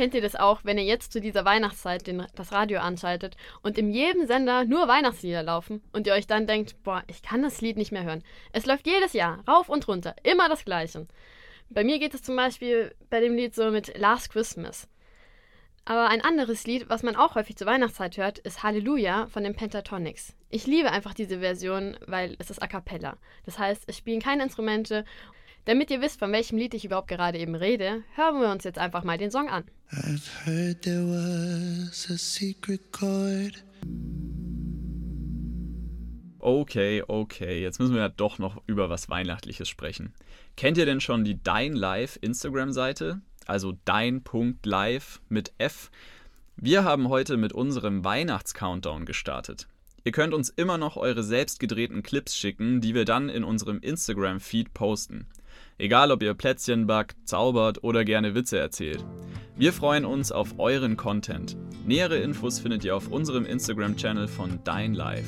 kennt ihr das auch, wenn ihr jetzt zu dieser Weihnachtszeit den, das Radio anschaltet und in jedem Sender nur Weihnachtslieder laufen und ihr euch dann denkt, boah, ich kann das Lied nicht mehr hören. Es läuft jedes Jahr, rauf und runter, immer das Gleiche. Bei mir geht es zum Beispiel bei dem Lied so mit Last Christmas. Aber ein anderes Lied, was man auch häufig zur Weihnachtszeit hört, ist Halleluja von den Pentatonics. Ich liebe einfach diese Version, weil es ist a cappella. Das heißt, es spielen keine Instrumente. Damit ihr wisst, von welchem Lied ich überhaupt gerade eben rede, hören wir uns jetzt einfach mal den Song an. I've heard there was a secret chord. Okay, okay, jetzt müssen wir ja doch noch über was Weihnachtliches sprechen. Kennt ihr denn schon die Dein Live Instagram-Seite? Also dein.live mit F. Wir haben heute mit unserem Weihnachts-Countdown gestartet. Ihr könnt uns immer noch eure selbst gedrehten Clips schicken, die wir dann in unserem Instagram-Feed posten. Egal, ob ihr Plätzchen backt, zaubert oder gerne Witze erzählt. Wir freuen uns auf euren Content. Nähere Infos findet ihr auf unserem Instagram-Channel von Dein Live.